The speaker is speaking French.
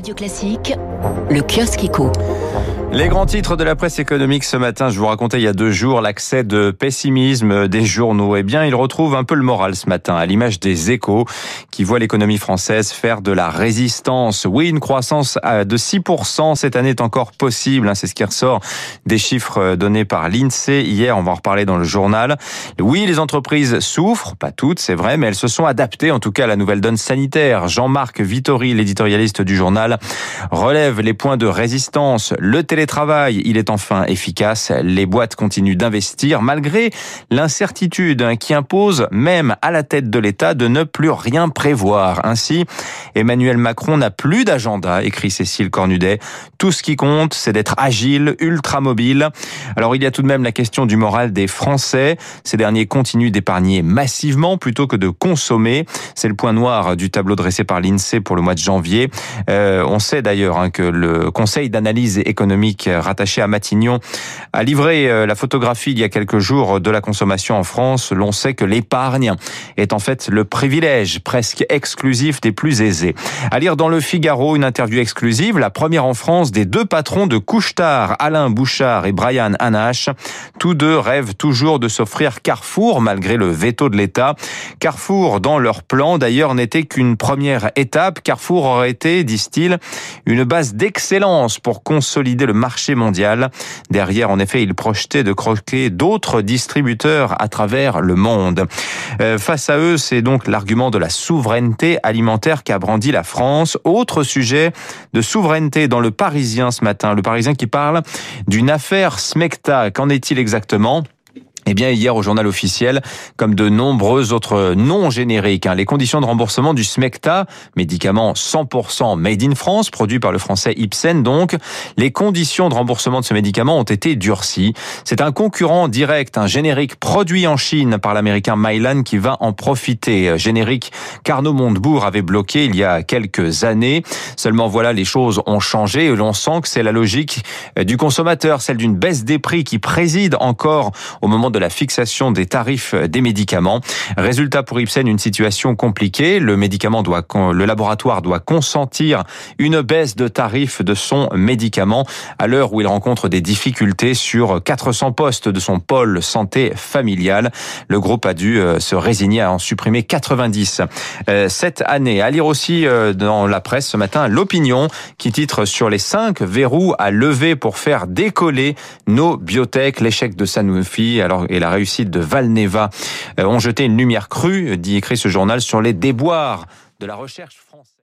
Radio Classique, le kiosque éco. Les grands titres de la presse économique ce matin, je vous racontais il y a deux jours l'accès de pessimisme des journaux. Eh bien, ils retrouvent un peu le moral ce matin, à l'image des échos qui voient l'économie française faire de la résistance. Oui, une croissance de 6% cette année est encore possible. Hein, c'est ce qui ressort des chiffres donnés par l'INSEE hier. On va en reparler dans le journal. Oui, les entreprises souffrent, pas toutes, c'est vrai, mais elles se sont adaptées en tout cas à la nouvelle donne sanitaire. Jean-Marc Vittori, l'éditorialiste du journal, relève les points de résistance. Télétravail, il est enfin efficace. Les boîtes continuent d'investir malgré l'incertitude qui impose même à la tête de l'État de ne plus rien prévoir. Ainsi, Emmanuel Macron n'a plus d'agenda, écrit Cécile Cornudet. Tout ce qui compte, c'est d'être agile, ultra mobile. Alors il y a tout de même la question du moral des Français. Ces derniers continuent d'épargner massivement plutôt que de consommer. C'est le point noir du tableau dressé par l'INSEE pour le mois de janvier. Euh, on sait d'ailleurs hein, que le Conseil d'analyse économique rattaché à Matignon a livré euh, la photographie il y a quelques jours de la consommation en France. L'on sait que l'épargne est en fait le privilège presque exclusif des plus aisés. À lire dans le Figaro une interview exclusive, la première en France des deux patrons de Couchetard, Alain Bouchard et Brian Tous deux rêvent toujours de s'offrir Carrefour malgré le veto de l'État. Carrefour, dans leur plan d'ailleurs, n'était qu'une première étape. Carrefour aurait été, disent-ils, une base d'excellence pour consolider le marché mondial. Derrière, en effet, il projetait de croquer d'autres distributeurs à travers le monde. Euh, face à eux, c'est donc l'argument de la souveraineté alimentaire qu'a brandi la France. Autre sujet de souveraineté dans le Parisien ce matin. Le Parisien qui parle d'une affaire Qu'en est-il exactement? Eh bien, hier au journal officiel, comme de nombreux autres noms génériques, hein, les conditions de remboursement du Smecta, médicament 100% made in France, produit par le français Ipsen donc, les conditions de remboursement de ce médicament ont été durcies. C'est un concurrent direct, un générique produit en Chine par l'américain Mylan qui va en profiter. Générique qu'Arnaud Montebourg avait bloqué il y a quelques années. Seulement voilà, les choses ont changé et l'on sent que c'est la logique du consommateur, celle d'une baisse des prix qui préside encore au moment de la fixation des tarifs des médicaments. Résultat pour Ipsen, une situation compliquée. Le médicament doit, le laboratoire doit consentir une baisse de tarifs de son médicament à l'heure où il rencontre des difficultés sur 400 postes de son pôle santé familiale. Le groupe a dû euh, se résigner à en supprimer 90 euh, cette année. À lire aussi euh, dans la presse ce matin l'opinion qui titre sur les cinq verrous à lever pour faire décoller nos biotech, l'échec de Sanofi. Alors et la réussite de Valneva euh, ont jeté une lumière crue, dit écrit ce journal, sur les déboires de la recherche française.